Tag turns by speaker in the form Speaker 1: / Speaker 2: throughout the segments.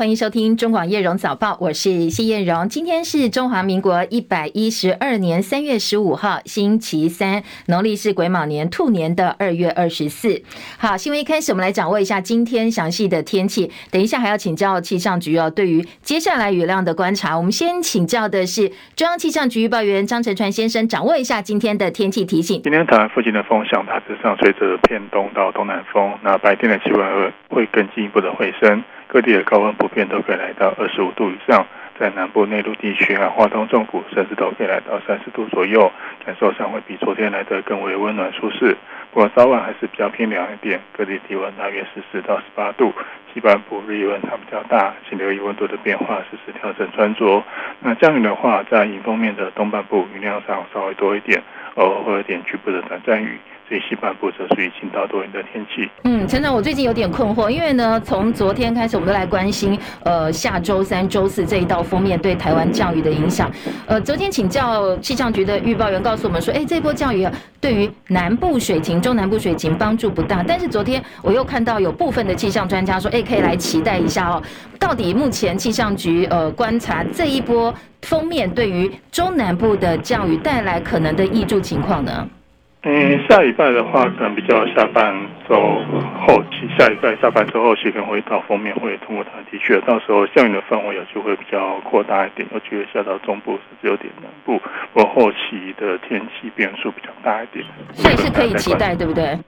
Speaker 1: 欢迎收听中广叶荣早报，我是谢叶荣。今天是中华民国一百一十二年三月十五号，星期三，农历是癸卯年兔年的二月二十四。好，新闻一开始，我们来掌握一下今天详细的天气。等一下还要请教气象局哦，对于接下来雨量的观察，我们先请教的是中央气象局预报员张成传先生，掌握一下今天的天气提醒。
Speaker 2: 今天台湾附近的风向大致上随着偏东到东南风，那白天的气温会更进一步的回升。各地的高温普遍都可以来到二十五度以上，在南部内陆地区啊，花东纵谷甚至都可以来到三十度左右，感受上会比昨天来的更为温暖舒适。不过早晚还是比较偏凉一点，各地体温大约十四到十八度，西半部日温差比较大，请留意温度的变化，适时调整穿着。那降雨的话，在迎风面的东半部雨量上稍微多一点，偶尔会有点局部的短暂雨。最西半部则属于晴到多云的天气。
Speaker 1: 嗯，陈长，我最近有点困惑，因为呢，从昨天开始，我们都来关心，呃，下周三、周四这一道封面对台湾降雨的影响。呃，昨天请教气象局的预报员告诉我们说，哎，这波降雨啊，对于南部水情、中南部水情帮助不大。但是昨天我又看到有部分的气象专家说，哎，可以来期待一下哦，到底目前气象局呃观察这一波封面对于中南部的降雨带来可能的挹注情况呢？
Speaker 2: 嗯，下礼拜的话，可能比较下半周后期，下礼拜下半周后期可能会到封面，会通过它的确，到时候降雨的范围有机会比较扩大一点，有机会下到中部，甚至有点南部，不过后期的天气变数比较大一点，
Speaker 1: 所以是可以期待，对不对？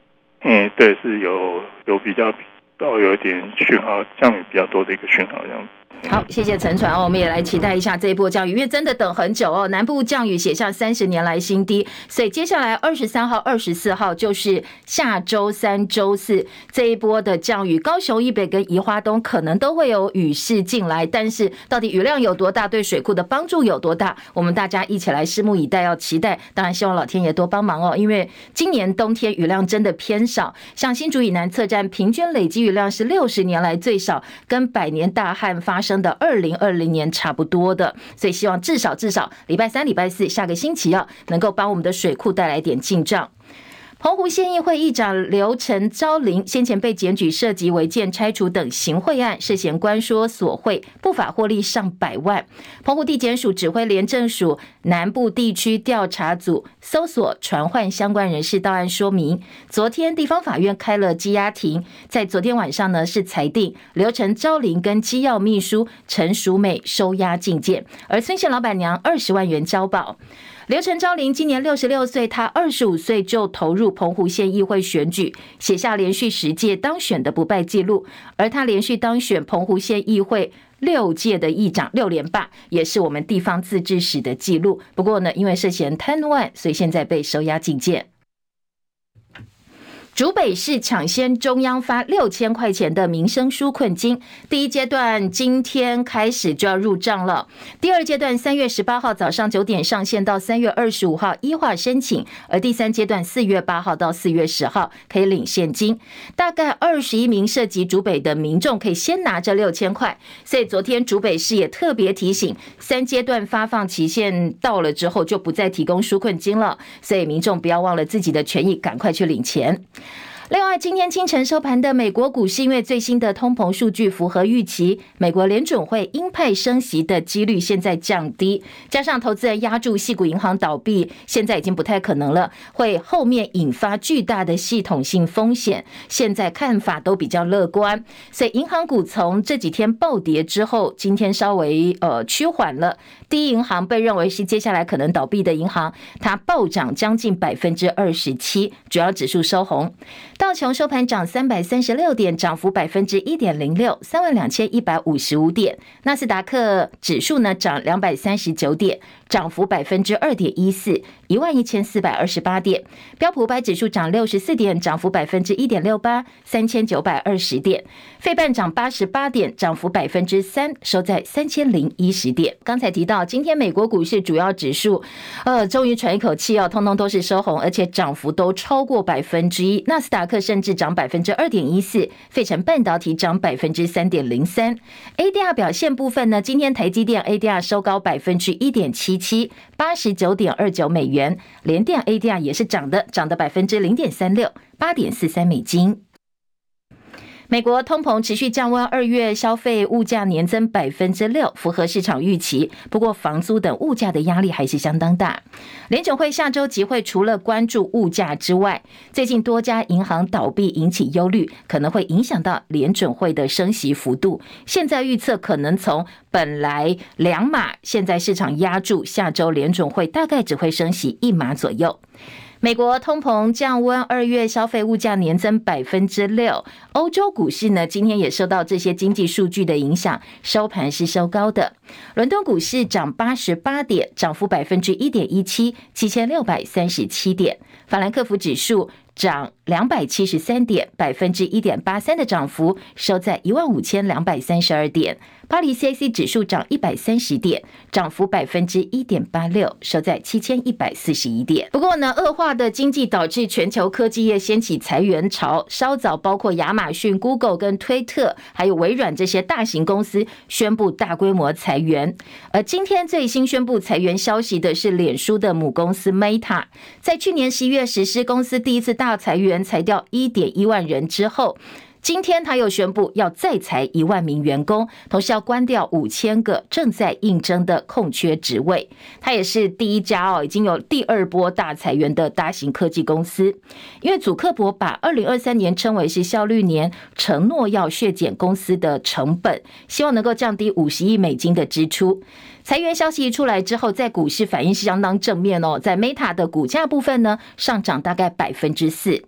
Speaker 2: 嗯，对，是有有比较到有一点讯号，降雨比较多的一个讯号这样子。
Speaker 1: 好，谢谢陈传哦，我们也来期待一下这一波降雨，因为真的等很久哦。南部降雨写下三十年来新低，所以接下来二十三号、二十四号就是下周三、周四这一波的降雨，高雄以北跟宜花东可能都会有雨势进来，但是到底雨量有多大，对水库的帮助有多大，我们大家一起来拭目以待，要期待。当然，希望老天爷多帮忙哦，因为今年冬天雨量真的偏少，像新竹以南测站平均累积雨量是六十年来最少，跟百年大旱发生的二零二零年差不多的，所以希望至少至少礼拜三、礼拜四下个星期啊，能够帮我们的水库带来点进账。澎湖县议会议长刘成昭麟先前被检举涉及违建拆除等行贿案，涉嫌关说索贿，不法获利上百万。澎湖地检署指挥廉政署南部地区调查组搜索传唤相关人士到案说明。昨天地方法院开了羁押庭，在昨天晚上呢是裁定刘成昭麟跟机要秘书陈淑美收押禁见，而孙姓老板娘二十万元交保。刘成昭林今年六十六岁，他二十五岁就投入澎湖县议会选举，写下连续十届当选的不败纪录。而他连续当选澎湖县议会六届的议长，六连霸，也是我们地方自治史的记录。不过呢，因为涉嫌贪污案，所以现在被收押警戒。竹北市抢先中央发六千块钱的民生纾困金，第一阶段今天开始就要入账了。第二阶段三月十八号早上九点上线，到三月二十五号依化申请，而第三阶段四月八号到四月十号可以领现金。大概二十一名涉及竹北的民众可以先拿这六千块，所以昨天竹北市也特别提醒，三阶段发放期限到了之后就不再提供纾困金了，所以民众不要忘了自己的权益，赶快去领钱。另外，今天清晨收盘的美国股市，因为最新的通膨数据符合预期，美国联准会鹰派升息的几率现在降低，加上投资人押注矽谷银行倒闭，现在已经不太可能了，会后面引发巨大的系统性风险，现在看法都比较乐观，所以银行股从这几天暴跌之后，今天稍微呃趋缓了。第一银行被认为是接下来可能倒闭的银行，它暴涨将近百分之二十七，主要指数收红。道琼收盘涨三百三十六点，涨幅百分之一点零六，三万两千一百五十五点。纳斯达克指数呢涨两百三十九点，涨幅百分之二点一四，一万一千四百二十八点。标普五百指数涨六十四点，涨幅百分之一点六八，三千九百二十点。费半涨八十八点，涨幅百分之三，收在三千零一十点。刚才提到，今天美国股市主要指数，呃，终于喘一口气哦，通通都是收红，而且涨幅都超过百分之一。纳斯达克甚至涨百分之二点一四，费城半导体涨百分之三点零三。ADR 表现部分呢，今天台积电 ADR 收高百分之一点七七，八十九点二九美元。联电 ADR 也是涨的，涨的百分之零点三六，八点四三美金。美国通膨持续降温，二月消费物价年增百分之六，符合市场预期。不过，房租等物价的压力还是相当大。联准会下周集会除了关注物价之外，最近多家银行倒闭引起忧虑，可能会影响到联准会的升息幅度。现在预测可能从本来两码，现在市场压注下周联准会大概只会升息一码左右。美国通膨降温，二月消费物价年增百分之六。欧洲股市呢，今天也受到这些经济数据的影响，收盘是收高的。伦敦股市涨八十八点，涨幅百分之一点一七，七千六百三十七点。法兰克福指数涨两百七十三点，百分之一点八三的涨幅，收在一万五千两百三十二点。巴黎 CAC 指数涨一百三十点，涨幅百分之一点八六，收在七千一百四十一点。不过呢，恶化的经济导致全球科技业掀起裁员潮，稍早包括亚马逊、Google 跟推特，还有微软这些大型公司宣布大规模裁员。而今天最新宣布裁员消息的是脸书的母公司 Meta，在去年十一月实施公司第一次大裁员，裁掉一点一万人之后。今天他又宣布要再裁一万名员工，同时要关掉五千个正在应征的空缺职位。他也是第一家哦，已经有第二波大裁员的大型科技公司。因为祖克伯把二零二三年称为是效率年，承诺要削减公司的成本，希望能够降低五十亿美金的支出。裁员消息一出来之后，在股市反应是相当正面哦，在 Meta 的股价部分呢，上涨大概百分之四。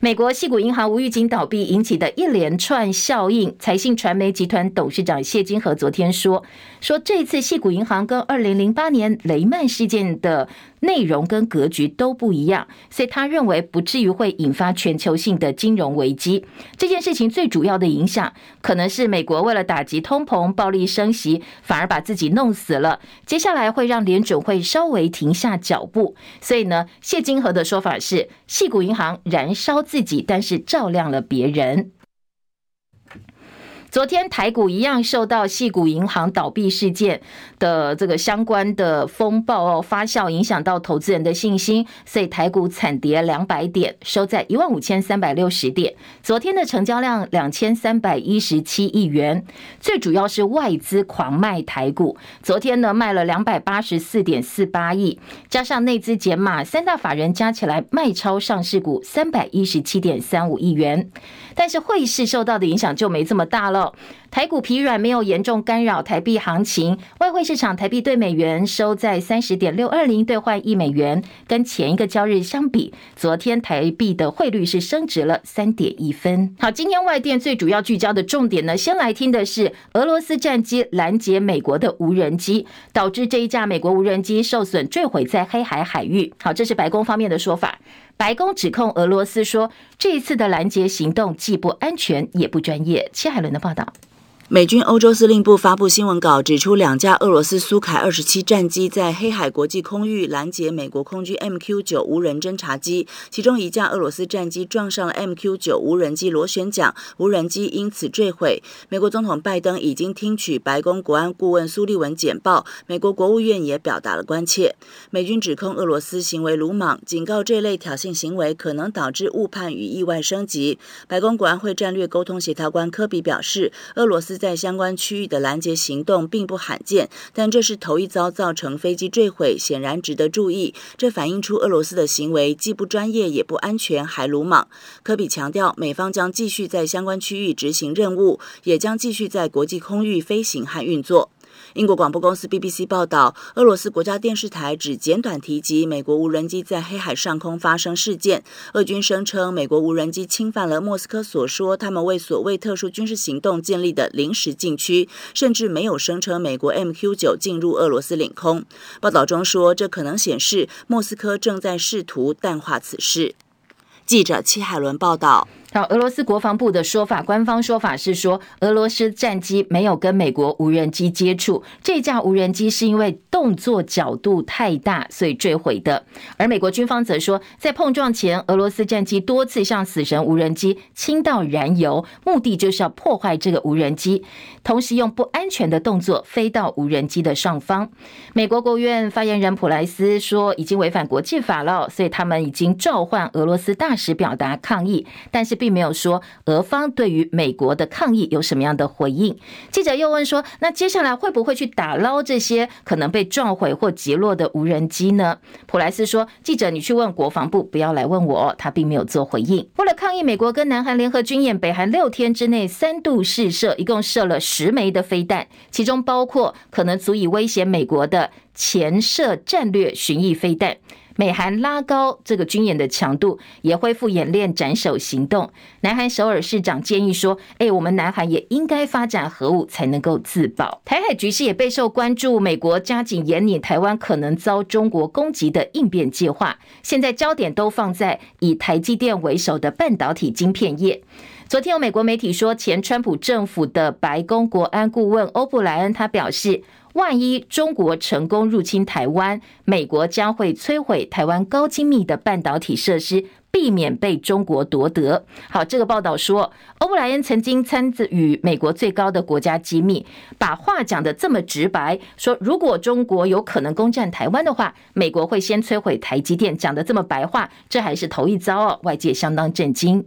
Speaker 1: 美国系股银行无预警倒闭引起的一连串效应，财信传媒集团董事长谢金河昨天说：“说这次矽谷银行跟二零零八年雷曼事件的。”内容跟格局都不一样，所以他认为不至于会引发全球性的金融危机。这件事情最主要的影响，可能是美国为了打击通膨、暴力升息，反而把自己弄死了。接下来会让联准会稍微停下脚步。所以呢，谢金河的说法是，矽谷银行燃烧自己，但是照亮了别人。昨天台股一样受到系股银行倒闭事件的这个相关的风暴哦发酵，影响到投资人的信心，所以台股惨跌两百点，收在一万五千三百六十点。昨天的成交量两千三百一十七亿元，最主要是外资狂卖台股。昨天呢卖了两百八十四点四八亿，加上内资减码，三大法人加起来卖超上市股三百一十七点三五亿元。但是汇市受到的影响就没这么大了。あ台股疲软，没有严重干扰台币行情。外汇市场台币兑美元收在三十点六二零兑换一美元，跟前一个交易日相比，昨天台币的汇率是升值了三点一分。好，今天外电最主要聚焦的重点呢，先来听的是俄罗斯战机拦截美国的无人机，导致这一架美国无人机受损坠毁在黑海海域。好，这是白宫方面的说法。白宫指控俄罗斯说，这一次的拦截行动既不安全也不专业。切海伦的报道。
Speaker 3: 美军欧洲司令部发布新闻稿，指出两架俄罗斯苏凯二十七战机在黑海国际空域拦截美国空军 MQ 九无人侦察机，其中一架俄罗斯战机撞上了 MQ 九无人机螺旋桨，无人机因此坠毁。美国总统拜登已经听取白宫国安顾问苏利文简报，美国国务院也表达了关切。美军指控俄罗斯行为鲁莽，警告这类挑衅行为可能导致误判与意外升级。白宫国安会战略沟通协调官科比表示，俄罗斯。在相关区域的拦截行动并不罕见，但这是头一遭造成飞机坠毁，显然值得注意。这反映出俄罗斯的行为既不专业也不安全，还鲁莽。科比强调，美方将继续在相关区域执行任务，也将继续在国际空域飞行和运作。英国广播公司 BBC 报道，俄罗斯国家电视台只简短提及美国无人机在黑海上空发生事件。俄军声称，美国无人机侵犯了莫斯科所说他们为所谓特殊军事行动建立的临时禁区，甚至没有声称美国 MQ-9 进入俄罗斯领空。报道中说，这可能显示莫斯科正在试图淡化此事。记者戚海伦报道。
Speaker 1: 好，俄罗斯国防部的说法，官方说法是说，俄罗斯战机没有跟美国无人机接触，这架无人机是因为动作角度太大，所以坠毁的。而美国军方则说，在碰撞前，俄罗斯战机多次向死神无人机倾倒燃油，目的就是要破坏这个无人机，同时用不安全的动作飞到无人机的上方。美国国务院发言人普莱斯说，已经违反国际法了，所以他们已经召唤俄罗斯大使表达抗议，但是。并没有说俄方对于美国的抗议有什么样的回应。记者又问说，那接下来会不会去打捞这些可能被撞毁或击落的无人机呢？普莱斯说，记者你去问国防部，不要来问我，他并没有做回应。为了抗议美国跟南韩联合军演，北韩六天之内三度试射，一共射了十枚的飞弹，其中包括可能足以威胁美国的潜射战略巡弋飞弹。美韩拉高这个军演的强度，也恢复演练斩首行动。南韩首尔市长建议说：“哎，我们南韩也应该发展核武，才能够自保。”台海局势也备受关注，美国加紧研拟台湾可能遭中国攻击的应变计划。现在焦点都放在以台积电为首的半导体晶片业。昨天有美国媒体说，前川普政府的白宫国安顾问欧布莱恩他表示。万一中国成功入侵台湾，美国将会摧毁台湾高精密的半导体设施，避免被中国夺得。好，这个报道说，欧布莱恩曾经参与美国最高的国家机密，把话讲得这么直白，说如果中国有可能攻占台湾的话，美国会先摧毁台积电，讲得这么白话，这还是头一遭哦，外界相当震惊。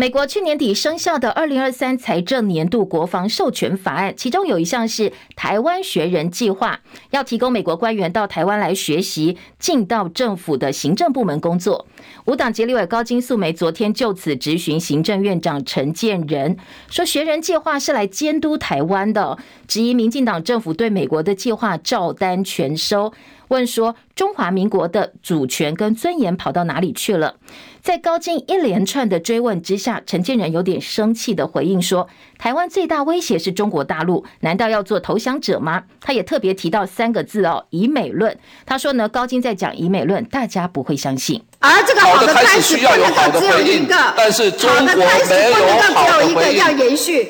Speaker 1: 美国去年底生效的二零二三财政年度国防授权法案，其中有一项是台湾学人计划，要提供美国官员到台湾来学习，进到政府的行政部门工作。五党籍立委高金素梅昨天就此质询行政院长陈建仁，说学人计划是来监督台湾的，质疑民进党政府对美国的计划照单全收。问说中华民国的主权跟尊严跑到哪里去了？在高金一连串的追问之下，陈建仁有点生气的回应说：“台湾最大威胁是中国大陆，难道要做投降者吗？”他也特别提到三个字哦，“以美论”。他说呢，高金在讲以美论，大家不会相信。
Speaker 4: 而这个好的开始需要有好的回应，但是中国没有好的回应，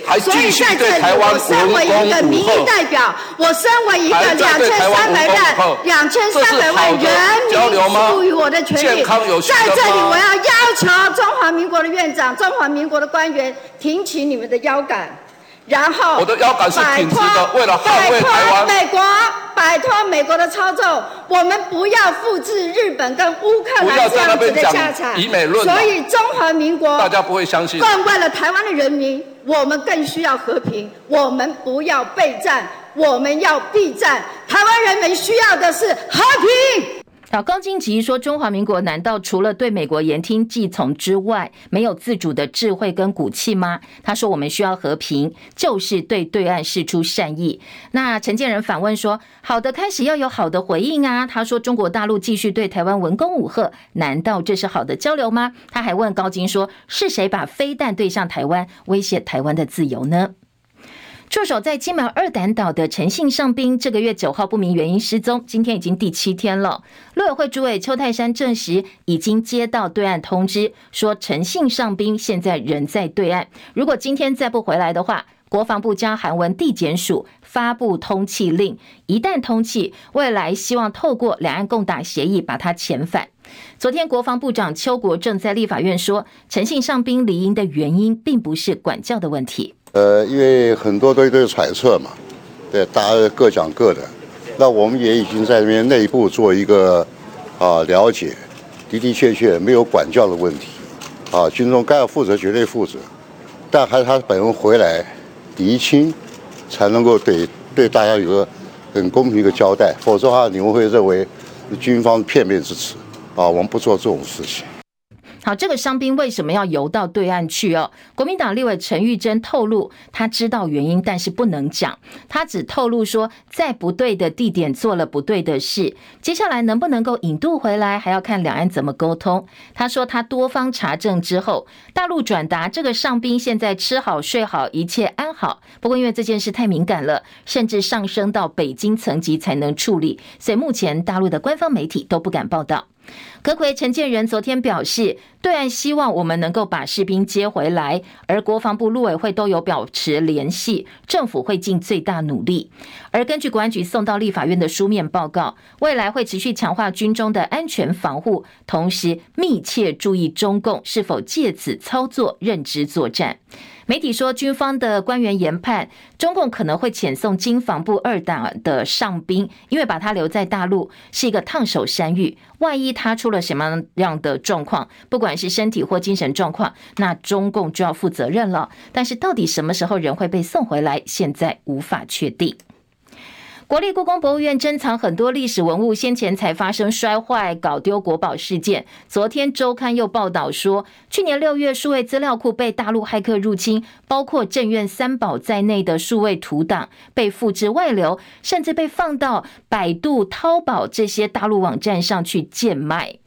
Speaker 4: 还继续对台湾文攻武吓。我身为一个两千三百万、两千三百万人民赋予我的权利，在这里我要要求中华民国的院长、中华民国的官员挺起你们的腰杆。然后，我的腰杆是挺直的，为了捍卫台湾。美国摆脱美国的操纵，我们不要复制日本跟乌克兰这样子的下场。以美论，所以中华民国大家不会相信。更为了台湾的人民，我们更需要和平。我们不要备战，我们要避战。台湾人民需要的是和平。
Speaker 1: 好，高金吉说：“中华民国难道除了对美国言听计从之外，没有自主的智慧跟骨气吗？”他说：“我们需要和平，就是对对岸示出善意。”那陈建仁反问说：“好的开始要有好的回应啊？”他说：“中国大陆继续对台湾文攻武吓，难道这是好的交流吗？”他还问高金说：“是谁把飞弹对向台湾，威胁台湾的自由呢？”驻守在金门二胆岛的陈姓上兵，这个月九号不明原因失踪，今天已经第七天了。陆委会主委邱泰山证实，已经接到对岸通知，说陈姓上兵现在人在对岸，如果今天再不回来的话，国防部将韩文地检署发布通缉令，一旦通缉，未来希望透过两岸共打协议把他遣返。昨天国防部长邱国正在立法院说，陈姓上兵离营的原因并不是管教的问题。
Speaker 5: 呃，因为很多都都是揣测嘛，对，大家各讲各的。那我们也已经在那边内部做一个啊了解，的的确确没有管教的问题，啊，军中该要负责绝对负责，但还是他本人回来厘清，才能够对对大家有个很公平的交代，否则的话你们会认为军方片面之词，啊，我们不做这种事情。
Speaker 1: 好，这个伤兵为什么要游到对岸去哦？国民党立委陈玉珍透露，他知道原因，但是不能讲。他只透露说，在不对的地点做了不对的事，接下来能不能够引渡回来，还要看两岸怎么沟通。他说，他多方查证之后，大陆转达这个伤兵现在吃好睡好，一切安好。不过因为这件事太敏感了，甚至上升到北京层级才能处理，所以目前大陆的官方媒体都不敢报道。阁揆陈建仁昨天表示，对岸希望我们能够把士兵接回来，而国防部陆委会都有保持联系，政府会尽最大努力。而根据国安局送到立法院的书面报告，未来会持续强化军中的安全防护，同时密切注意中共是否借此操作认知作战。媒体说，军方的官员研判，中共可能会遣送经防部二党的上兵，因为把他留在大陆是一个烫手山芋。万一他出了什么样的状况，不管是身体或精神状况，那中共就要负责任了。但是到底什么时候人会被送回来，现在无法确定。国立故宫博物院珍藏很多历史文物，先前才发生摔坏、搞丢国宝事件。昨天周刊又报道说，去年六月数位资料库被大陆骇客入侵，包括正院三宝在内的数位图档被复制外流，甚至被放到百度、淘宝这些大陆网站上去贱卖。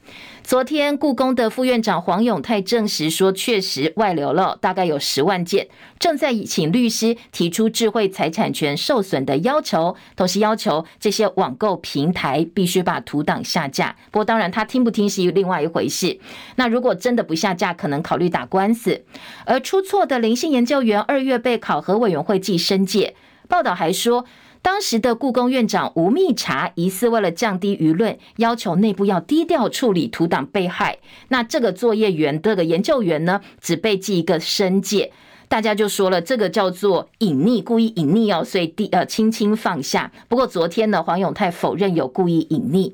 Speaker 1: 昨天，故宫的副院长黄永泰证实说，确实外流了，大概有十万件，正在请律师提出智慧财产权受损的要求，同时要求这些网购平台必须把图档下架。不过，当然他听不听是另外一回事。那如果真的不下架，可能考虑打官司。而出错的林姓研究员二月被考核委员会记申诫。报道还说。当时的故宫院长吴密察疑似为了降低舆论，要求内部要低调处理图档被害。那这个作业员、这个研究员呢，只被记一个申诫。大家就说了，这个叫做隐匿，故意隐匿哦，所以低呃轻轻放下。不过昨天呢，黄永泰否认有故意隐匿。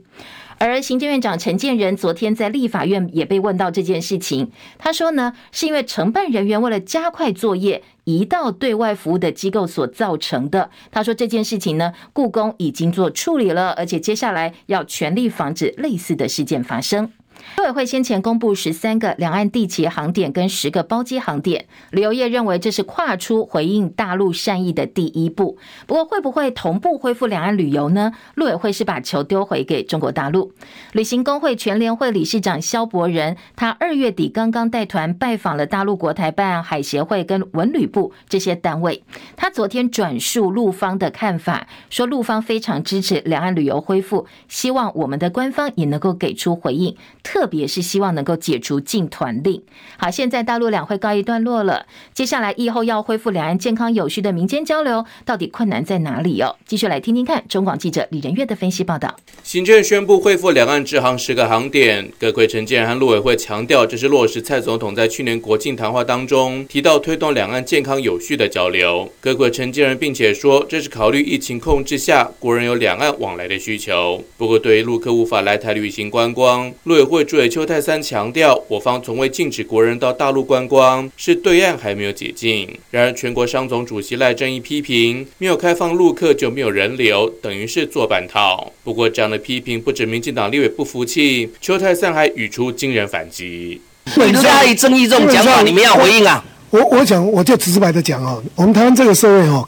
Speaker 1: 而行政院长陈建仁昨天在立法院也被问到这件事情，他说呢，是因为承办人员为了加快作业，移到对外服务的机构所造成的。他说这件事情呢，故宫已经做处理了，而且接下来要全力防止类似的事件发生。陆委会先前公布十三个两岸地勤航点跟十个包机航点，旅游业认为这是跨出回应大陆善意的第一步。不过会不会同步恢复两岸旅游呢？陆委会是把球丢回给中国大陆。旅行工会全联会理事长萧伯仁，他二月底刚刚带团拜访了大陆国台办、海协会跟文旅部这些单位。他昨天转述陆方的看法，说陆方非常支持两岸旅游恢复，希望我们的官方也能够给出回应。特别是希望能够解除禁团令。好，现在大陆两会告一段落了，接下来疫后要恢复两岸健康有序的民间交流，到底困难在哪里哦？继续来听听看中广记者李仁月的分析报道。
Speaker 6: 行政宣布恢复两岸直航十个航点，阁揆陈建和陆委会强调，这是落实蔡总统在去年国庆谈话当中提到推动两岸健康有序的交流。阁揆陈建人并且说，这是考虑疫情控制下国人有两岸往来的需求。不过，对于陆客无法来台旅行观光，陆委会。主委邱泰三强调，我方从未禁止国人到大陆观光，是对岸还没有解禁。然而，全国商总主席赖正义批评，没有开放陆客就没有人流，等于是做半套。不过，这样的批评不止民进党立委不服气，邱泰三还语出惊人反击。
Speaker 7: 对赖正义这种讲法，你们要回应啊？
Speaker 8: 我我讲，我就直白的讲哦，我们台湾这个社会哦，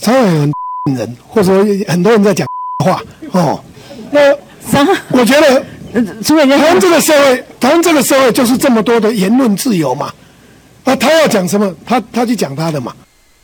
Speaker 8: 常常有人或者说很多人在讲话哦，那我觉得。台湾这个社会，台湾这个社会就是这么多的言论自由嘛，啊，他要讲什么，他他去讲他的嘛。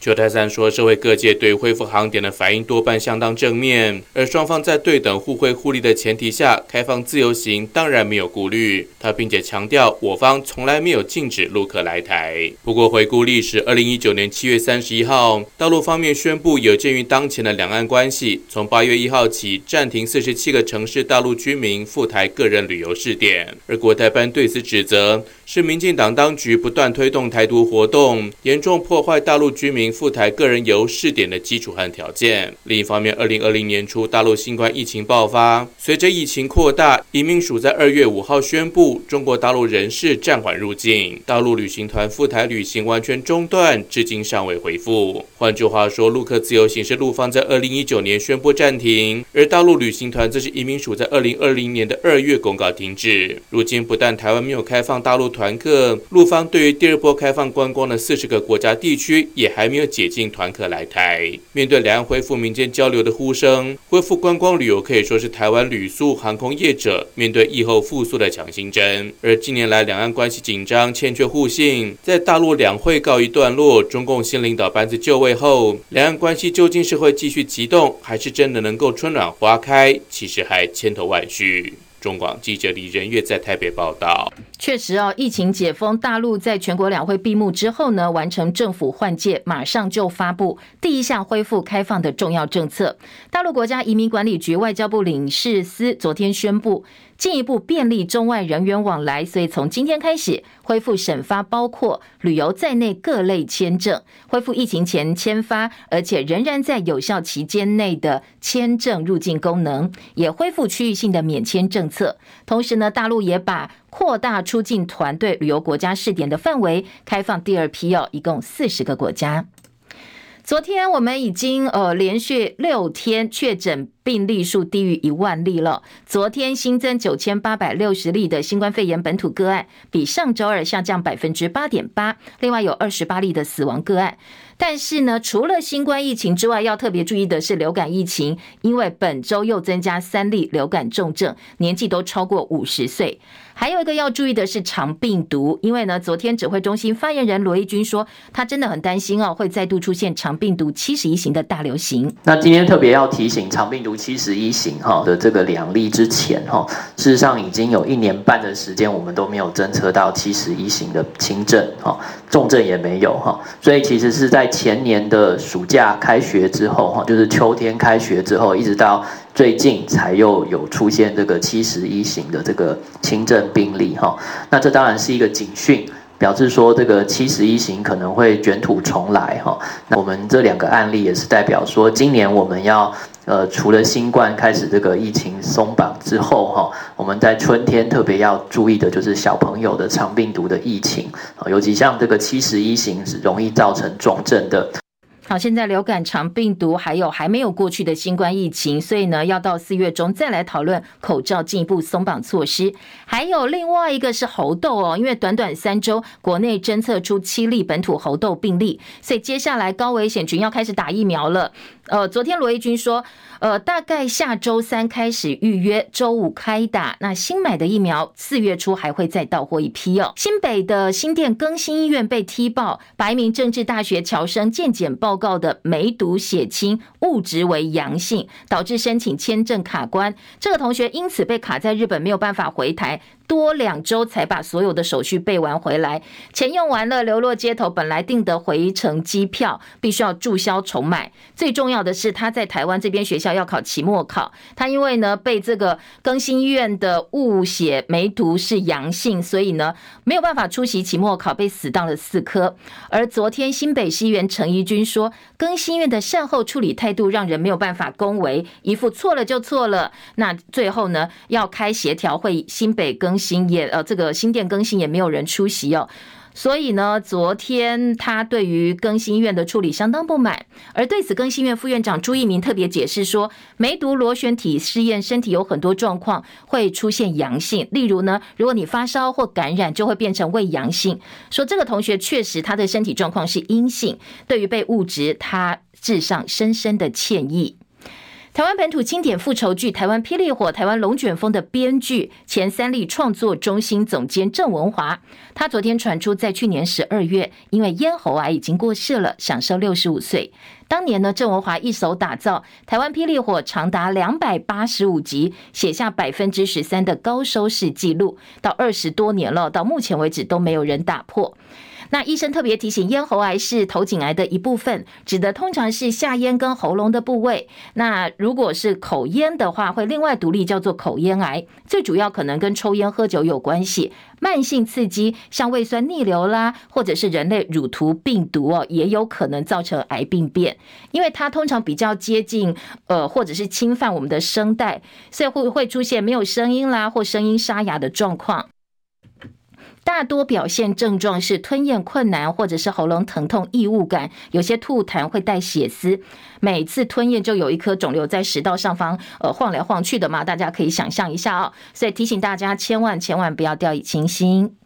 Speaker 6: 邱泰三说，社会各界对恢复航点的反应多半相当正面，而双方在对等互惠互利的前提下开放自由行，当然没有顾虑。他并且强调，我方从来没有禁止陆客来台。不过回顾历史，二零一九年七月三十一号，大陆方面宣布，有鉴于当前的两岸关系，从八月一号起暂停四十七个城市大陆居民赴台个人旅游试点。而国台办对此指责，是民进党当局不断推动台独活动，严重破坏大陆居民。赴台个人游试点的基础和条件。另一方面，二零二零年初大陆新冠疫情爆发，随着疫情扩大，移民署在二月五号宣布，中国大陆人士暂缓入境，大陆旅行团赴台旅行完全中断，至今尚未恢复。换句话说，陆客自由行是陆方在二零一九年宣布暂停，而大陆旅行团则是移民署在二零二零年的二月公告停止。如今不但台湾没有开放大陆团客，陆方对于第二波开放观光的四十个国家地区也还没有。解禁团客来台，面对两岸恢复民间交流的呼声，恢复观光旅游可以说是台湾旅宿航空业者面对疫后复苏的强心针。而近年来两岸关系紧张，欠缺互信，在大陆两会告一段落，中共新领导班子就位后，两岸关系究竟是会继续激动，还是真的能够春暖花开？其实还千头万绪。中广记者李仁月在台北报道。
Speaker 1: 确实哦，疫情解封，大陆在全国两会闭幕之后呢，完成政府换届，马上就发布第一项恢复开放的重要政策。大陆国家移民管理局外交部领事司昨天宣布，进一步便利中外人员往来，所以从今天开始恢复审发包括旅游在内各类签证，恢复疫情前签发，而且仍然在有效期间内的签证入境功能，也恢复区域性的免签政策。同时呢，大陆也把扩大出境团队旅游国家试点的范围，开放第二批哦，一共四十个国家。昨天我们已经呃连续六天确诊病例数低于一万例了。昨天新增九千八百六十例的新冠肺炎本土个案，比上周二下降百分之八点八。另外有二十八例的死亡个案。但是呢，除了新冠疫情之外，要特别注意的是流感疫情，因为本周又增加三例流感重症，年纪都超过五十岁。还有一个要注意的是肠病毒，因为呢，昨天指挥中心发言人罗一军说，他真的很担心哦，会再度出现肠病毒七十一型的大流行。
Speaker 9: 那今天特别要提醒，肠病毒七十一型哈的这个两例之前哈，事实上已经有一年半的时间，我们都没有侦测到七十一型的轻症哈，重症也没有哈，所以其实是在。前年的暑假开学之后，哈，就是秋天开学之后，一直到最近才又有出现这个七十一型的这个轻症病例，哈。那这当然是一个警讯，表示说这个七十一型可能会卷土重来，哈。那我们这两个案例也是代表说，今年我们要呃，除了新冠开始这个疫情松绑之后，哈，我们在春天特别要注意的就是小朋友的肠病毒的疫情，尤其像这个七十一型是容易造成重症的。
Speaker 1: 好，现在流感、肠病毒还有还没有过去的新冠疫情，所以呢，要到四月中再来讨论口罩进一步松绑措施。还有另外一个是猴痘哦，因为短短三周，国内侦测出七例本土猴痘病例，所以接下来高危险群要开始打疫苗了。呃，昨天罗一军说，呃，大概下周三开始预约，周五开打。那新买的疫苗，四月初还会再到货一批哦。新北的新店更新医院被踢爆，把一名政治大学侨生健检报告的梅毒血清误植为阳性，导致申请签证卡关。这个同学因此被卡在日本，没有办法回台。多两周才把所有的手续备完回来，钱用完了，流落街头。本来订的回程机票必须要注销重买。最重要的是，他在台湾这边学校要考期末考，他因为呢被这个更新医院的误写梅毒是阳性，所以呢没有办法出席期末考，被死当了四科。而昨天新北西园陈怡君说，更新医院的善后处理态度让人没有办法恭维，一副错了就错了。那最后呢要开协调会，新北更更新也呃，这个新店更新也没有人出席哦，所以呢，昨天他对于更新院的处理相当不满，而对此更新院副院长朱一鸣特别解释说，梅毒螺旋体试验身体有很多状况会出现阳性，例如呢，如果你发烧或感染，就会变成胃阳性。说这个同学确实他的身体状况是阴性，对于被误植，他致上深深的歉意。台湾本土经典复仇剧《台湾霹雳火》、《台湾龙卷风》的编剧前三立创作中心总监郑文华，他昨天传出在去年十二月因为咽喉癌已经过世了，享寿六十五岁。当年呢，郑文华一手打造《台湾霹雳火》长达两百八十五集，写下百分之十三的高收视记录，到二十多年了，到目前为止都没有人打破。那医生特别提醒，咽喉癌是头颈癌的一部分，指的通常是下咽跟喉咙的部位。那如果是口咽的话，会另外独立叫做口咽癌。最主要可能跟抽烟喝酒有关系，慢性刺激像胃酸逆流啦，或者是人类乳突病毒哦，也有可能造成癌病变。因为它通常比较接近呃，或者是侵犯我们的声带，所以会会出现没有声音啦，或声音沙哑的状况。大多表现症状是吞咽困难，或者是喉咙疼痛、异物感，有些吐痰会带血丝。每次吞咽就有一颗肿瘤在食道上方，呃，晃来晃去的嘛，大家可以想象一下哦。所以提醒大家，千万千万不要掉以轻心。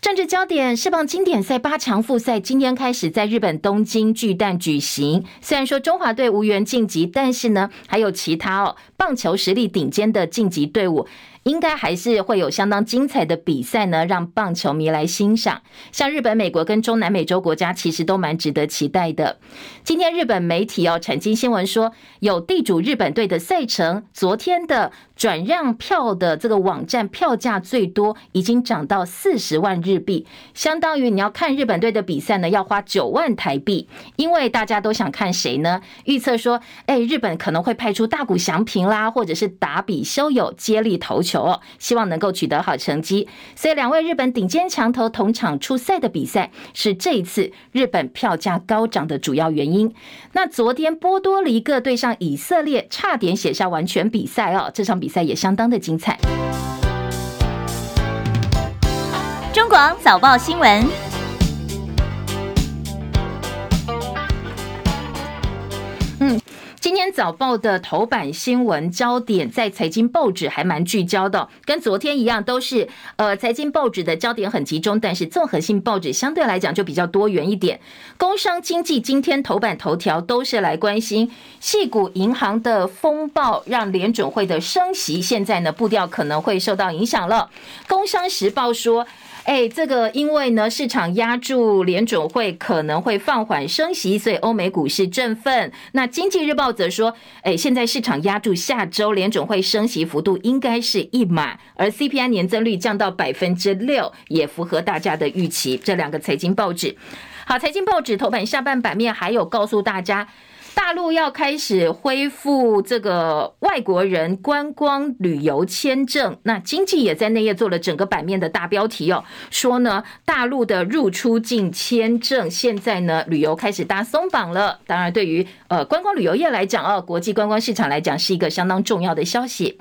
Speaker 1: 政治焦点：世棒经典赛八强复赛今天开始在日本东京巨蛋举行。虽然说中华队无缘晋级，但是呢，还有其他哦，棒球实力顶尖的晋级队伍。应该还是会有相当精彩的比赛呢，让棒球迷来欣赏。像日本、美国跟中南美洲国家，其实都蛮值得期待的。今天日本媒体哦，产经新闻说，有地主日本队的赛程，昨天的转让票的这个网站票价最多，已经涨到四十万日币，相当于你要看日本队的比赛呢，要花九万台币。因为大家都想看谁呢？预测说，哎，日本可能会派出大谷翔平啦，或者是达比修有接力投球哦，希望能够取得好成绩。所以，两位日本顶尖强投同场出赛的比赛，是这一次日本票价高涨的主要原因。那昨天波多黎各对上以色列，差点写下完全比赛哦，这场比赛也相当的精彩。
Speaker 10: 中广早报新闻。
Speaker 1: 嗯今天早报的头版新闻焦点在财经报纸还蛮聚焦的，跟昨天一样，都是呃财经报纸的焦点很集中，但是综合性报纸相对来讲就比较多元一点。工商经济今天头版头条都是来关心系股银行的风暴，让联准会的升息现在呢步调可能会受到影响了。工商时报说。哎，这个因为呢，市场压住联准会可能会放缓升息，所以欧美股市振奋。那经济日报则说，哎，现在市场压住下周联准会升息幅度应该是一码，而 CPI 年增率降到百分之六，也符合大家的预期。这两个财经报纸，好，财经报纸头版下半版面还有告诉大家。大陆要开始恢复这个外国人观光旅游签证，那经济也在内页做了整个版面的大标题哦，说呢，大陆的入出境签证现在呢，旅游开始大松绑了。当然，对于呃观光旅游业来讲哦，国际观光市场来讲是一个相当重要的消息。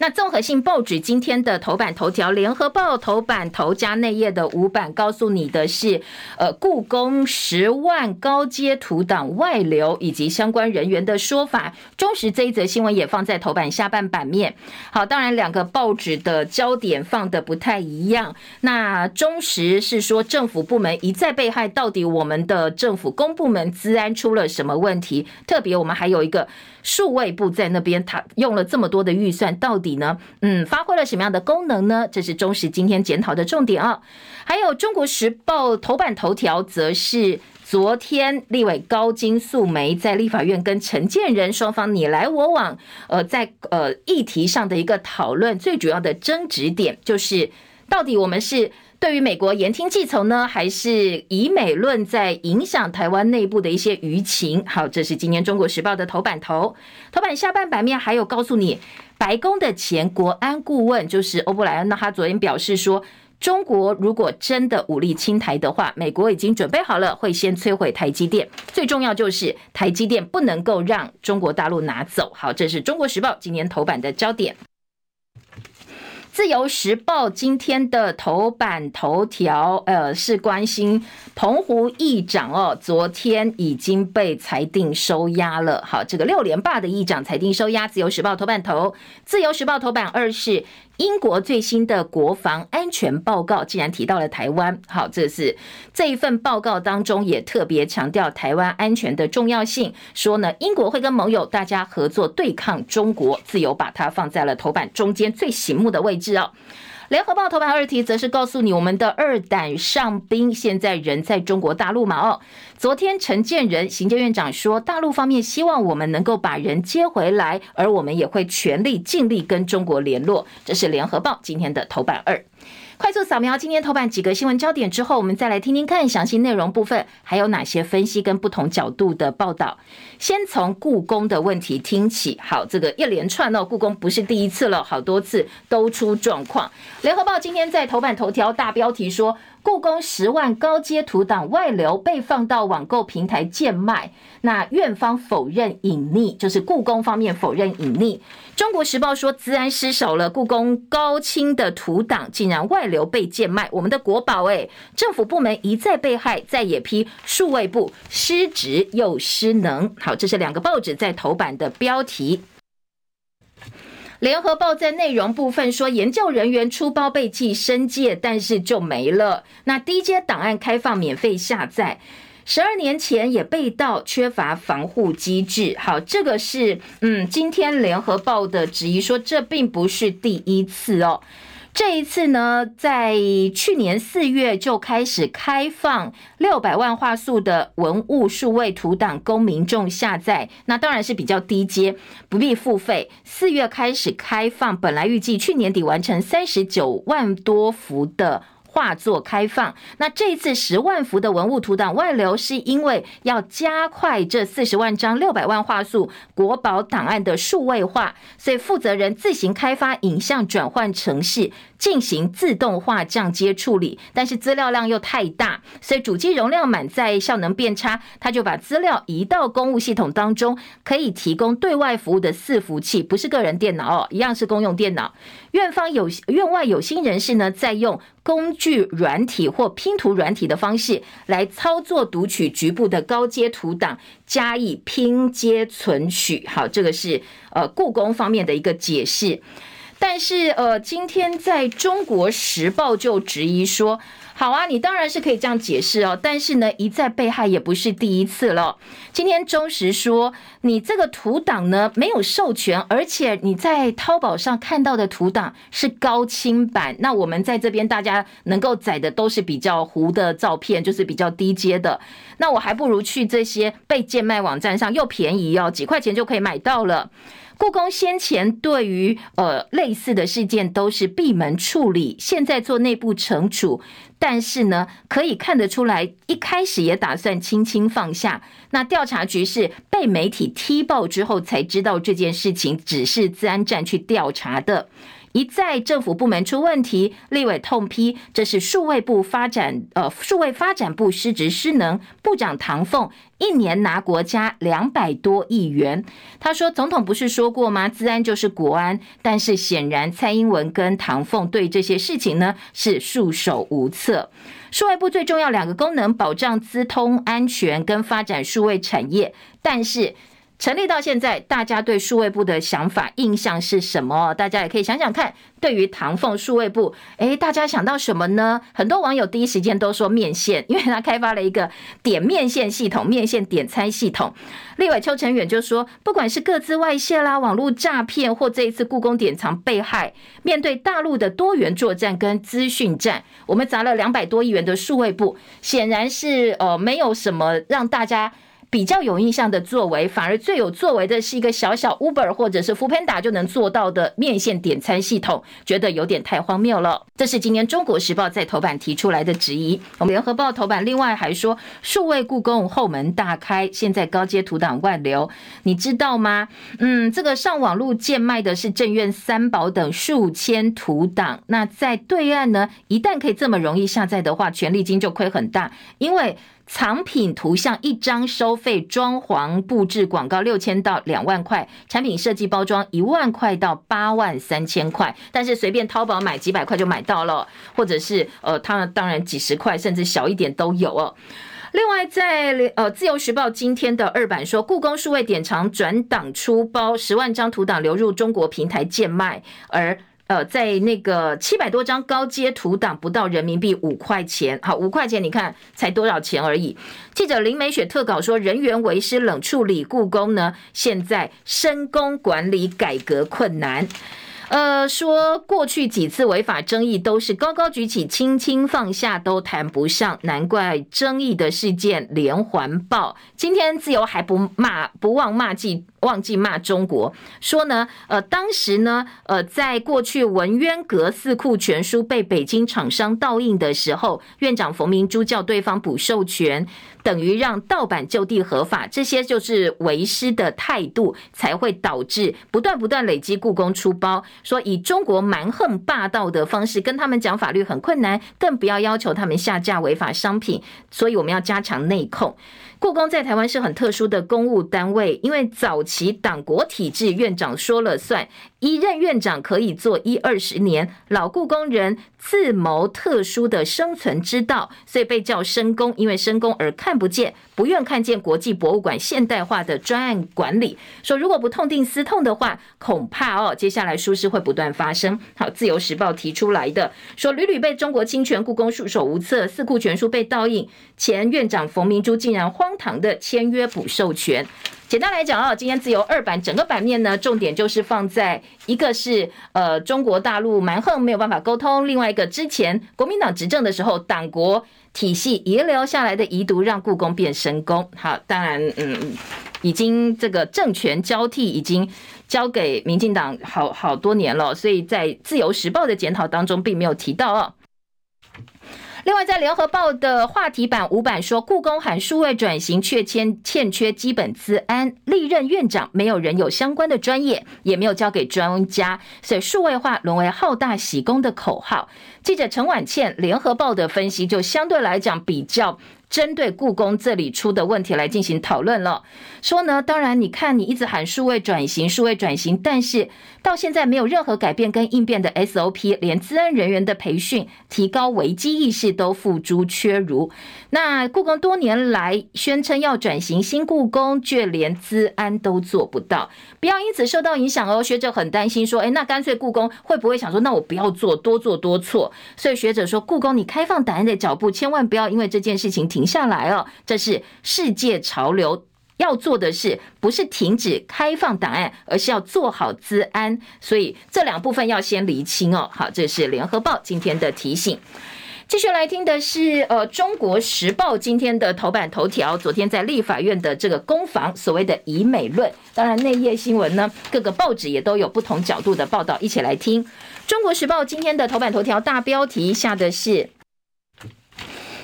Speaker 1: 那综合性报纸今天的头版头条，联合报头版头加内页的五版，告诉你的是，呃，故宫十万高阶图档外流以及相关人员的说法。中时这一则新闻也放在头版下半版面。好，当然两个报纸的焦点放的不太一样。那中时是说政府部门一再被害，到底我们的政府公部门资安出了什么问题？特别我们还有一个。数位部在那边，他用了这么多的预算，到底呢？嗯，发挥了什么样的功能呢？这是中时今天检讨的重点啊。还有《中国时报》头版头条，则是昨天立委高金素梅在立法院跟陈建仁双方你来我往，呃，在呃议题上的一个讨论，最主要的争执点就是，到底我们是。对于美国言听计从呢，还是以美论在影响台湾内部的一些舆情？好，这是今年《中国时报》的头版头，头版下半版面还有告诉你，白宫的前国安顾问就是欧布莱恩，那他昨天表示说，中国如果真的武力侵台的话，美国已经准备好了，会先摧毁台积电。最重要就是台积电不能够让中国大陆拿走。好，这是《中国时报》今年头版的焦点。自由时报今天的头版头条，呃，是关心澎湖议长哦，昨天已经被裁定收押了。好，这个六连霸的议长裁定收押。自由时报头版头，自由时报头版二是。英国最新的国防安全报告竟然提到了台湾，好，这是这一份报告当中也特别强调台湾安全的重要性，说呢，英国会跟盟友大家合作对抗中国，自由把它放在了头版中间最醒目的位置哦。联合报头版二题则是告诉你，我们的二胆上兵现在人在中国大陆嘛？哦，昨天陈建仁行政院长说，大陆方面希望我们能够把人接回来，而我们也会全力尽力跟中国联络。这是联合报今天的头版二。快速扫描今天头版几个新闻焦点之后，我们再来听听看详细内容部分还有哪些分析跟不同角度的报道。先从故宫的问题听起。好，这个一连串哦，故宫不是第一次了，好多次都出状况。联合报今天在头版头条大标题说。故宫十万高阶图档外流，被放到网购平台贱卖。那院方否认隐匿，就是故宫方面否认隐匿。中国时报说，资安失守了，故宫高清的图档竟然外流被贱卖，我们的国宝诶，政府部门一再被害，再也批数位部失职又失能。好，这是两个报纸在头版的标题。联合报在内容部分说，研究人员出包被记申诫，但是就没了。那低阶档案开放免费下载，十二年前也被盗，缺乏防护机制。好，这个是嗯，今天联合报的质疑说，这并不是第一次哦。这一次呢，在去年四月就开始开放六百万画素的文物数位图档供民众下载，那当然是比较低阶，不必付费。四月开始开放，本来预计去年底完成三十九万多幅的。画作开放，那这次十万幅的文物图档外流，是因为要加快这四十万张六百万画素国宝档案的数位化，所以负责人自行开发影像转换程序，进行自动化降阶处理。但是资料量又太大，所以主机容量满载，效能变差，他就把资料移到公务系统当中，可以提供对外服务的伺服器，不是个人电脑哦，一样是公用电脑。院方有院外有心人士呢，在用工具软体或拼图软体的方式来操作读取局部的高阶图档，加以拼接存取。好，这个是呃故宫方面的一个解释。但是呃，今天在中国时报就质疑说。好啊，你当然是可以这样解释哦，但是呢，一再被害也不是第一次了。今天中时说，你这个图档呢没有授权，而且你在淘宝上看到的图档是高清版，那我们在这边大家能够载的都是比较糊的照片，就是比较低阶的。那我还不如去这些被贱卖网站上，又便宜哦，几块钱就可以买到了。故宫先前对于呃类似的事件都是闭门处理，现在做内部惩处，但是呢，可以看得出来，一开始也打算轻轻放下。那调查局是被媒体踢爆之后才知道这件事情，只是自安站去调查的。一再政府部门出问题，立委痛批这是数位部发展，呃，数位发展部失职失能，部长唐凤一年拿国家两百多亿元。他说，总统不是说过吗？资安就是国安，但是显然蔡英文跟唐凤对这些事情呢是束手无策。数位部最重要两个功能，保障资通安全跟发展数位产业，但是。成立到现在，大家对数位部的想法、印象是什么？大家也可以想想看。对于唐凤数位部，诶，大家想到什么呢？很多网友第一时间都说面线，因为他开发了一个点面线系统、面线点餐系统。立委邱成远就说，不管是个资外泄啦、网络诈骗，或这一次故宫典藏被害，面对大陆的多元作战跟资讯战，我们砸了两百多亿元的数位部，显然是呃没有什么让大家。比较有印象的作为，反而最有作为的是一个小小 Uber 或者是 f o o p a n d a 就能做到的面线点餐系统，觉得有点太荒谬了。这是今年《中国时报》在头版提出来的质疑。我们《联合报》头版另外还说，数位故宫后门大开，现在高阶图档外流，你知道吗？嗯，这个上网路贱卖的是正院三宝等数千图档。那在对岸呢，一旦可以这么容易下载的话，权利金就亏很大，因为。藏品图像一张收费，装潢布置广告六千到两万块，产品设计包装一万块到八万三千块。但是随便淘宝买几百块就买到了，或者是呃，它当然几十块甚至小一点都有哦。另外在呃自由时报今天的二版说，故宫数位典藏转档出包十万张图档流入中国平台贱卖，而。呃，在那个七百多张高阶图档不到人民币五块钱，好，五块钱你看才多少钱而已。记者林美雪特稿说，人员为师冷处理故宫呢，现在深宫管理改革困难。呃，说过去几次违法争议都是高高举起，轻轻放下都谈不上，难怪争议的事件连环爆。今天自由还不骂，不忘骂记，忘记骂中国，说呢，呃，当时呢，呃，在过去文渊阁四库全书被北京厂商盗印的时候，院长冯明珠叫对方补授权。等于让盗版就地合法，这些就是为师的态度，才会导致不断不断累积故宫出包，说以中国蛮横霸道的方式跟他们讲法律很困难，更不要要求他们下架违法商品，所以我们要加强内控。故宫在台湾是很特殊的公务单位，因为早期党国体制，院长说了算，一任院长可以做一二十年，老故宫人自谋特殊的生存之道，所以被叫深宫，因为深宫而看不见，不愿看见国际博物馆现代化的专案管理。说如果不痛定思痛的话，恐怕哦，接下来疏失会不断发生。好，自由时报提出来的说，屡屡被中国侵权，故宫束手无策，四库全书被盗印，前院长冯明珠竟然。荒唐的签约补授权，简单来讲啊，今天自由二版整个版面呢，重点就是放在一个是呃中国大陆蛮横没有办法沟通，另外一个之前国民党执政的时候党国体系遗留下来的遗毒，让故宫变深宫。好，当然嗯，已经这个政权交替已经交给民进党好好多年了，所以在自由时报的检讨当中并没有提到哦。另外，在联合报的话题版五版说，故宫喊数位转型，却欠欠缺基本资安。历任院长没有人有相关的专业，也没有交给专家，所以数位化沦为好大喜功的口号。记者陈婉倩，联合报的分析就相对来讲比较。针对故宫这里出的问题来进行讨论了，说呢，当然你看你一直喊数位转型，数位转型，但是到现在没有任何改变跟应变的 SOP，连资安人员的培训、提高危机意识都付诸缺如。那故宫多年来宣称要转型新故宫，却连资安都做不到，不要因此受到影响哦。学者很担心说，诶，那干脆故宫会不会想说，那我不要做，多做多错？所以学者说，故宫你开放档案的脚步，千万不要因为这件事情停。停下来哦，这是世界潮流。要做的是不是停止开放档案，而是要做好资安。所以这两部分要先厘清哦。好，这是联合报今天的提醒。继续来听的是呃，中国时报今天的头版头条。昨天在立法院的这个攻防，所谓的以美论。当然内页新闻呢，各个报纸也都有不同角度的报道，一起来听。中国时报今天的头版头条大标题下的是。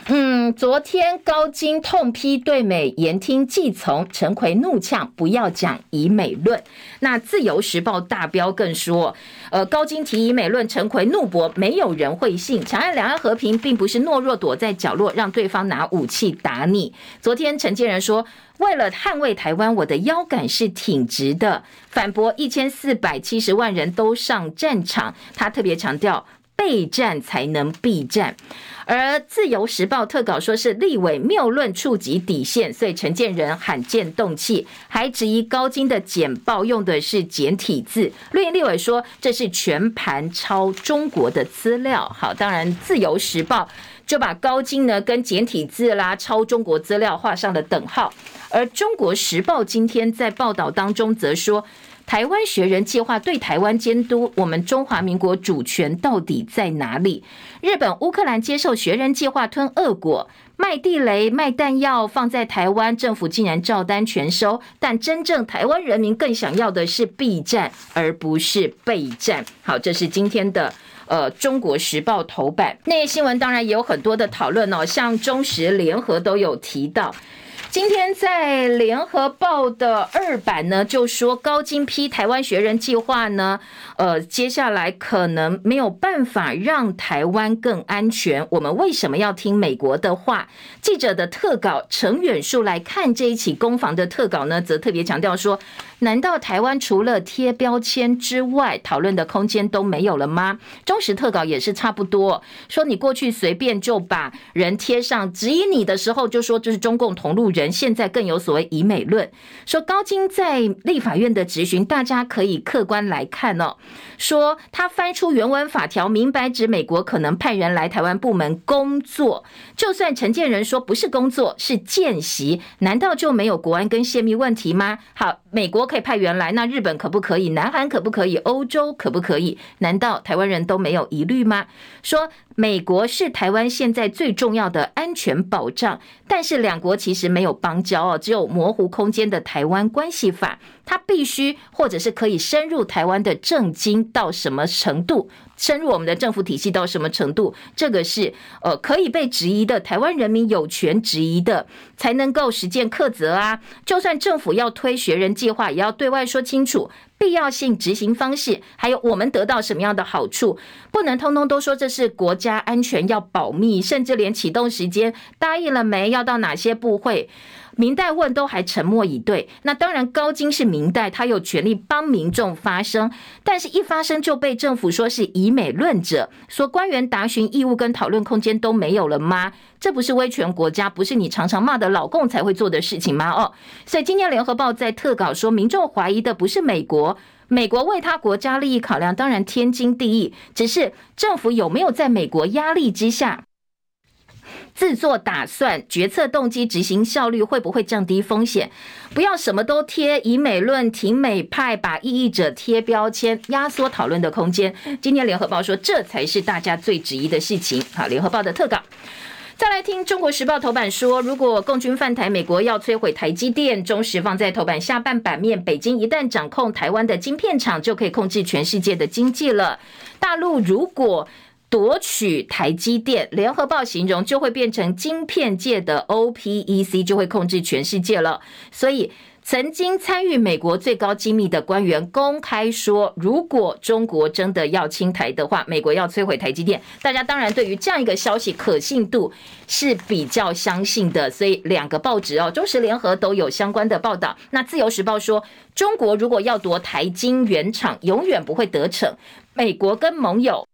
Speaker 1: 嗯，昨天高金痛批对美言听计从，陈奎怒呛不要讲以美论。那自由时报大标更说，呃，高金提以美论，陈奎怒驳，没有人会信。强调两岸和平并不是懦弱躲在角落，让对方拿武器打你。昨天陈建仁说，为了捍卫台湾，我的腰杆是挺直的。反驳一千四百七十万人都上战场，他特别强调。备战才能避战，而自由时报特稿说是立委谬论触及底线，所以陈建仁罕见动气，还质疑高金的简报用的是简体字。绿营立委说这是全盘抄中国的资料。好，当然自由时报就把高金呢跟简体字啦、抄中国资料画上了等号，而中国时报今天在报道当中则说。台湾学人计划对台湾监督，我们中华民国主权到底在哪里？日本、乌克兰接受学人计划吞恶果，卖地雷、卖弹药放在台湾，政府竟然照单全收。但真正台湾人民更想要的是避战，而不是备战。好，这是今天的呃《中国时报》头版。那些新闻当然也有很多的讨论哦，像中时、联合都有提到。今天在联合报的二版呢，就说高金批台湾学人计划呢，呃，接下来可能没有办法让台湾更安全。我们为什么要听美国的话？记者的特稿陈远树来看这一起攻防的特稿呢，则特别强调说。难道台湾除了贴标签之外，讨论的空间都没有了吗？中时特稿也是差不多，说你过去随便就把人贴上质疑你的时候，就说这是中共同路人，现在更有所谓以美论。说高金在立法院的质询，大家可以客观来看哦。说他翻出原文法条，明白指美国可能派人来台湾部门工作，就算陈建仁说不是工作是见习，难道就没有国安跟泄密问题吗？好，美国。可以派员来，那日本可不可以？南韩可不可以？欧洲可不可以？难道台湾人都没有疑虑吗？说美国是台湾现在最重要的安全保障，但是两国其实没有邦交哦，只有模糊空间的台湾关系法，它必须或者是可以深入台湾的政经到什么程度？深入我们的政府体系到什么程度？这个是呃可以被质疑的，台湾人民有权质疑的，才能够实践课责啊！就算政府要推学人计划，也要对外说清楚必要性、执行方式，还有我们得到什么样的好处，不能通通都说这是国家安全要保密，甚至连启动时间答应了没，要到哪些部会。明代问都还沉默以对，那当然高金是明代，他有权利帮民众发声，但是一发声就被政府说是以美论者，说官员答询义务跟讨论空间都没有了吗？这不是威权国家，不是你常常骂的老共才会做的事情吗？哦，所以今天联合报在特稿说，民众怀疑的不是美国，美国为他国家利益考量当然天经地义，只是政府有没有在美国压力之下？自作打算，决策动机、执行效率会不会降低风险？不要什么都贴以美论、挺美派，把异议者贴标签，压缩讨论的空间。今天联合报说，这才是大家最质疑的事情。好，联合报的特稿。再来听中国时报头版说，如果共军犯台，美国要摧毁台积电。中时放在头版下半版面，北京一旦掌控台湾的晶片厂，就可以控制全世界的经济了。大陆如果夺取台积电，联合报形容就会变成晶片界的 OPEC，就会控制全世界了。所以。曾经参与美国最高机密的官员公开说，如果中国真的要侵台的话，美国要摧毁台积电。大家当然对于这样一个消息可信度是比较相信的，所以两个报纸哦，中时联合都有相关的报道。那自由时报说，中国如果要夺台晶原厂，永远不会得逞。美国跟盟友。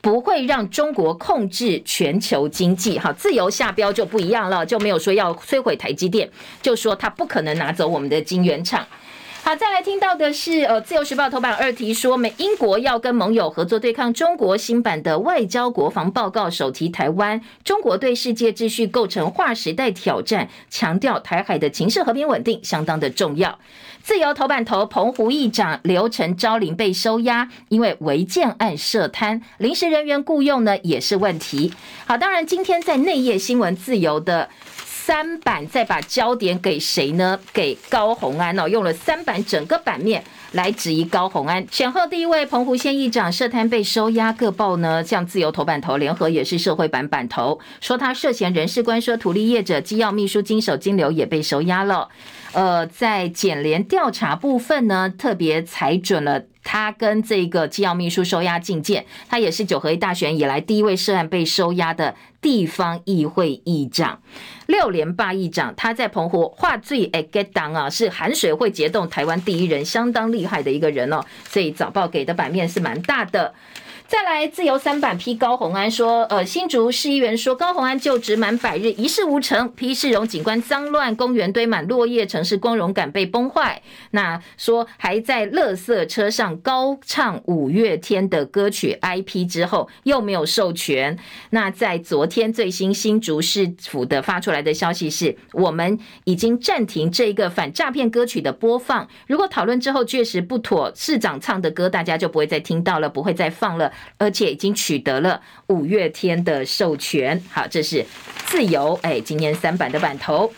Speaker 1: 不会让中国控制全球经济，哈，自由下标就不一样了，就没有说要摧毁台积电，就说他不可能拿走我们的晶圆厂。好，再来听到的是，呃，自由时报头版二题说，美英国要跟盟友合作对抗中国，新版的外交国防报告首提台湾，中国对世界秩序构成划时代挑战，强调台海的情势和平稳定相当的重要。自由头版头，澎湖议长刘成昭林被收押，因为违建案涉贪，临时人员雇用呢也是问题。好，当然今天在内页新闻自由的三版，再把焦点给谁呢？给高红安哦，用了三版整个版面来质疑高红安。选后第一位澎湖县议长涉贪被收押，各报呢像自由头版头，联合也是社会版版头，说他涉嫌人事官说图立业者机要秘书经手金流也被收押了。呃，在检联调查部分呢，特别裁准了他跟这个机要秘书收押禁见。他也是九合一大选以来第一位涉案被收押的地方议会议长，六连霸议长。他在澎湖话最爱 get down 啊，是含水会结冻台湾第一人，相当厉害的一个人哦。所以早报给的版面是蛮大的。再来，自由三版批高虹安说，呃，新竹市议员说高虹安就职满百日一事无成，批市容景观脏乱，公园堆满落叶，城市光荣感被崩坏。那说还在垃圾车上高唱五月天的歌曲 IP 之后，又没有授权。那在昨天最新新竹市府的发出来的消息是，我们已经暂停这个反诈骗歌曲的播放。如果讨论之后确实不妥，市长唱的歌大家就不会再听到了，不会再放了。而且已经取得了五月天的授权。好，这是自由哎，今年三版的版头。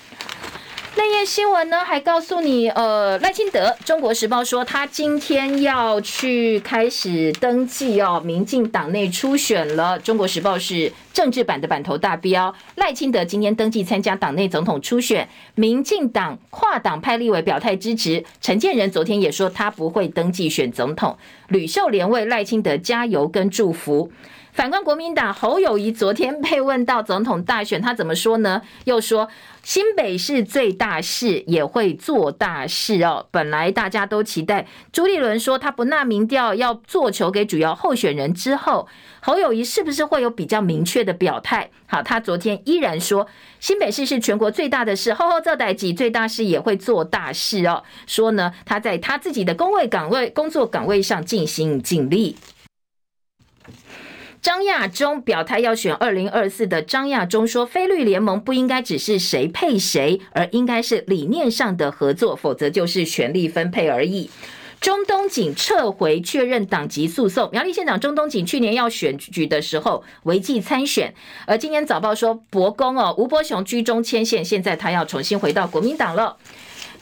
Speaker 1: 内页新闻呢，还告诉你，呃，赖清德，中国时报说他今天要去开始登记哦，民进党内初选了。中国时报是政治版的版头大标，赖清德今天登记参加党内总统初选，民进党跨党派立委表态支持。陈建仁昨天也说他不会登记选总统。吕秀莲为赖清德加油跟祝福。反观国民党侯友宜昨天被问到总统大选，他怎么说呢？又说新北市最大市也会做大事哦。本来大家都期待朱立伦说他不纳民调，要做球给主要候选人之后，侯友宜是不是会有比较明确的表态？好，他昨天依然说新北市是全国最大的市，厚厚这代几最大市也会做大事哦。说呢，他在他自己的工位岗位、工作岗位上尽心尽力。张亚中表态要选二零二四的张亚中说，非绿联盟不应该只是谁配谁，而应该是理念上的合作，否则就是权力分配而已。中东锦撤回确认党籍诉讼，苗栗县长中东锦去年要选举的时候违纪参选，而今天早报说伯公哦吴伯雄居中牵线，现在他要重新回到国民党了。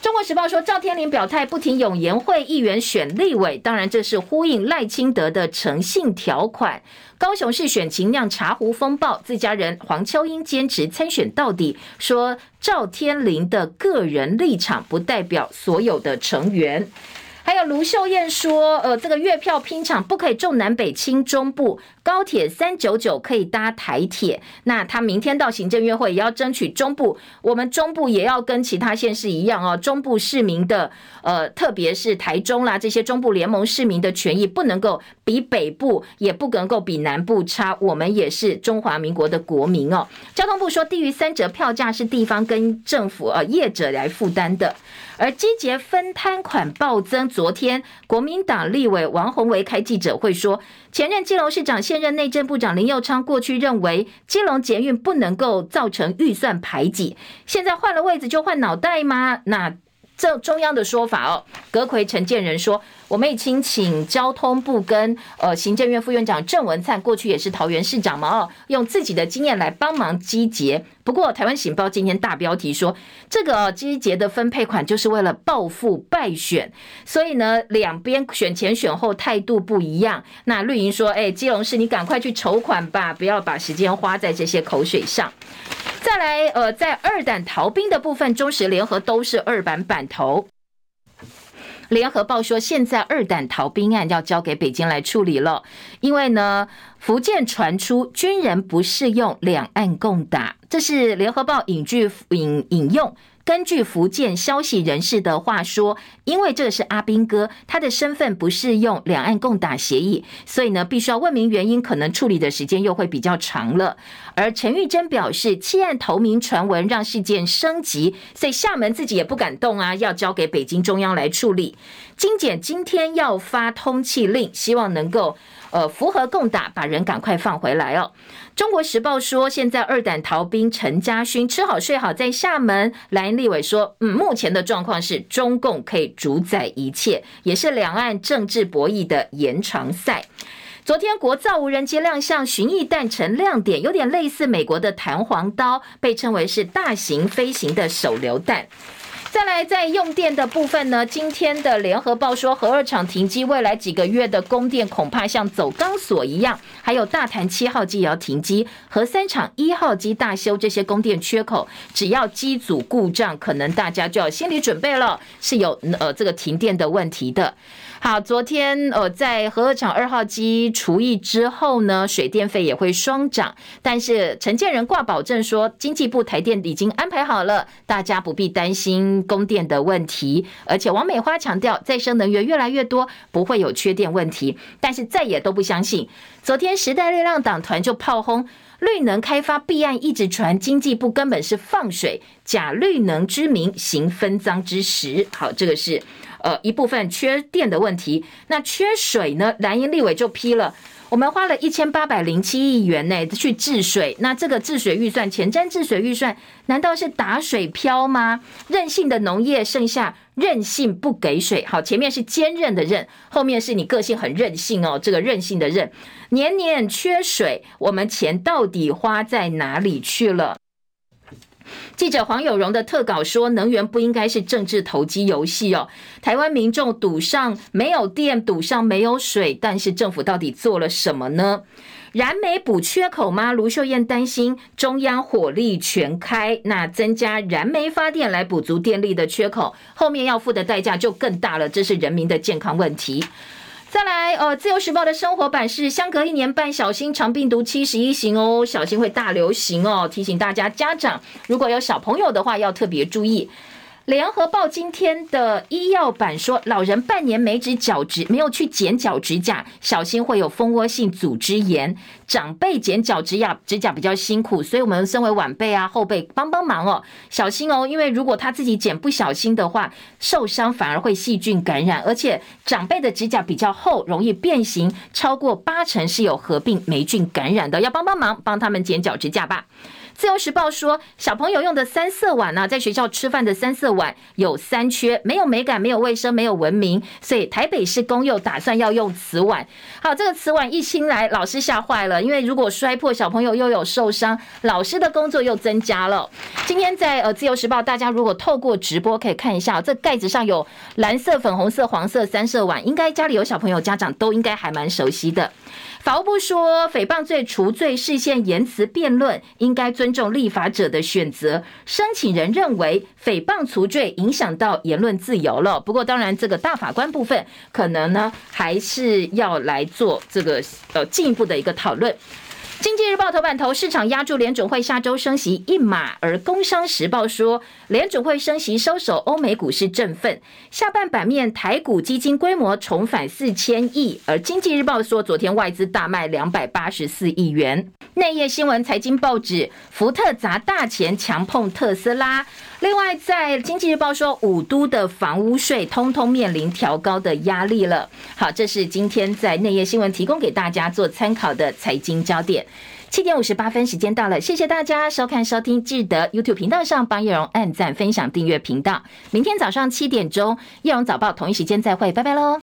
Speaker 1: 中国时报说，赵天麟表态不挺永延会议员选立委，当然这是呼应赖清德的诚信条款。高雄市选情酿茶壶风暴，自家人黄秋英坚持参选到底，说赵天麟的个人立场不代表所有的成员。还有卢秀燕说，呃，这个月票拼场不可以重南北轻中部，高铁三九九可以搭台铁。那他明天到行政院会也要争取中部，我们中部也要跟其他县市一样哦，中部市民的，呃，特别是台中啦这些中部联盟市民的权益不能够比北部，也不能够比南部差。我们也是中华民国的国民哦。交通部说，低于三折票价是地方跟政府呃业者来负担的。而集结分摊款暴增，昨天国民党立委王宏维开记者会说，前任基隆市长谢现任内政部长林佑昌过去认为基隆捷运不能够造成预算排挤，现在换了位置就换脑袋吗？那？这中央的说法哦，阁揆陈建仁说，我们已经请交通部跟呃行政院副院长郑文灿，过去也是桃园市长嘛哦，用自己的经验来帮忙集结。不过台湾醒报今天大标题说，这个集结的分配款就是为了报复败选，所以呢两边选前选后态度不一样。那绿营说，哎，基隆市你赶快去筹款吧，不要把时间花在这些口水上。再来，呃，在二胆逃兵的部分，中时联合都是二版版头。联合报说，现在二胆逃兵案要交给北京来处理了，因为呢，福建传出军人不适用两岸共打，这是联合报引据引引用。根据福建消息人士的话说，因为这个是阿兵哥，他的身份不适用两岸共打协议，所以呢，必须要问明原因，可能处理的时间又会比较长了。而陈玉珍表示，弃暗投明传闻让事件升级，所以厦门自己也不敢动啊，要交给北京中央来处理。金检今天要发通缉令，希望能够。呃，符合共打，把人赶快放回来哦。中国时报说，现在二胆逃兵陈家勋吃好睡好，在厦门。蓝立委说，嗯，目前的状况是中共可以主宰一切，也是两岸政治博弈的延长赛。昨天国造无人机亮相，巡弋弹成亮点，有点类似美国的弹簧刀，被称为是大型飞行的手榴弹。再来，在用电的部分呢，今天的联合报说，核二厂停机，未来几个月的供电恐怕像走钢索一样。还有大潭七号机也要停机，核三厂一号机大修，这些供电缺口，只要机组故障，可能大家就要心理准备了，是有呃这个停电的问题的。好，昨天呃，在核二厂二号机除役之后呢，水电费也会双涨。但是承建人挂保证说，经济部台电已经安排好了，大家不必担心供电的问题。而且王美花强调，再生能源越来越多，不会有缺电问题。但是再也都不相信，昨天时代力量党团就炮轰绿能开发弊案，一直传经济部根本是放水，假绿能之名行分赃之实。好，这个是。呃，一部分缺电的问题，那缺水呢？蓝营立委就批了，我们花了一千八百零七亿元呢去治水，那这个治水预算，前瞻治水预算，难道是打水漂吗？任性的农业，剩下任性不给水。好，前面是坚韧的韧，后面是你个性很任性哦，这个任性的任，年年缺水，我们钱到底花在哪里去了？记者黄有荣的特稿说，能源不应该是政治投机游戏哦。台湾民众赌上没有电，赌上没有水，但是政府到底做了什么呢？燃煤补缺口吗？卢秀燕担心中央火力全开，那增加燃煤发电来补足电力的缺口，后面要付的代价就更大了。这是人民的健康问题。再来，呃，自由时报的生活版是相隔一年半，小心肠病毒七十一型哦，小心会大流行哦，提醒大家家长如果有小朋友的话，要特别注意。联合报今天的医药版说，老人半年没指脚趾，没有去剪脚趾甲，小心会有蜂窝性组织炎。长辈剪脚趾甲指甲比较辛苦，所以我们身为晚辈啊后辈帮帮忙哦，小心哦，因为如果他自己剪不小心的话，受伤反而会细菌感染，而且长辈的指甲比较厚，容易变形，超过八成是有合并霉菌感染的，要帮帮忙，帮他们剪脚趾甲吧。自由时报说，小朋友用的三色碗呢，在学校吃饭的三色碗有三缺，没有美感，没有卫生，没有文明，所以台北市公幼打算要用瓷碗。好，这个瓷碗一新来，老师吓坏了，因为如果摔破，小朋友又有受伤，老师的工作又增加了。今天在呃自由时报，大家如果透过直播可以看一下，这盖子上有蓝色、粉红色、黄色三色碗，应该家里有小朋友，家长都应该还蛮熟悉的。法务部说，诽谤罪除罪事先言辞辩论，应该尊重立法者的选择。申请人认为诽谤除罪影响到言论自由了。不过，当然这个大法官部分可能呢，还是要来做这个呃进一步的一个讨论。经济日报头版头，市场押注联准会下周升息一码，而工商时报说联准会升息收手，欧美股市振奋。下半版面，台股基金规模重返四千亿，而经济日报说昨天外资大卖两百八十四亿元。内页新闻，财经报纸，福特砸大钱强碰特斯拉。另外，在经济日报说五都的房屋税通通面临调高的压力了。好，这是今天在内页新闻提供给大家做参考的财经焦点。七点五十八分，时间到了，谢谢大家收看收听，记得 YouTube 频道上帮叶蓉按赞、分享、订阅频道。明天早上七点钟，叶蓉早报同一时间再会，拜拜喽。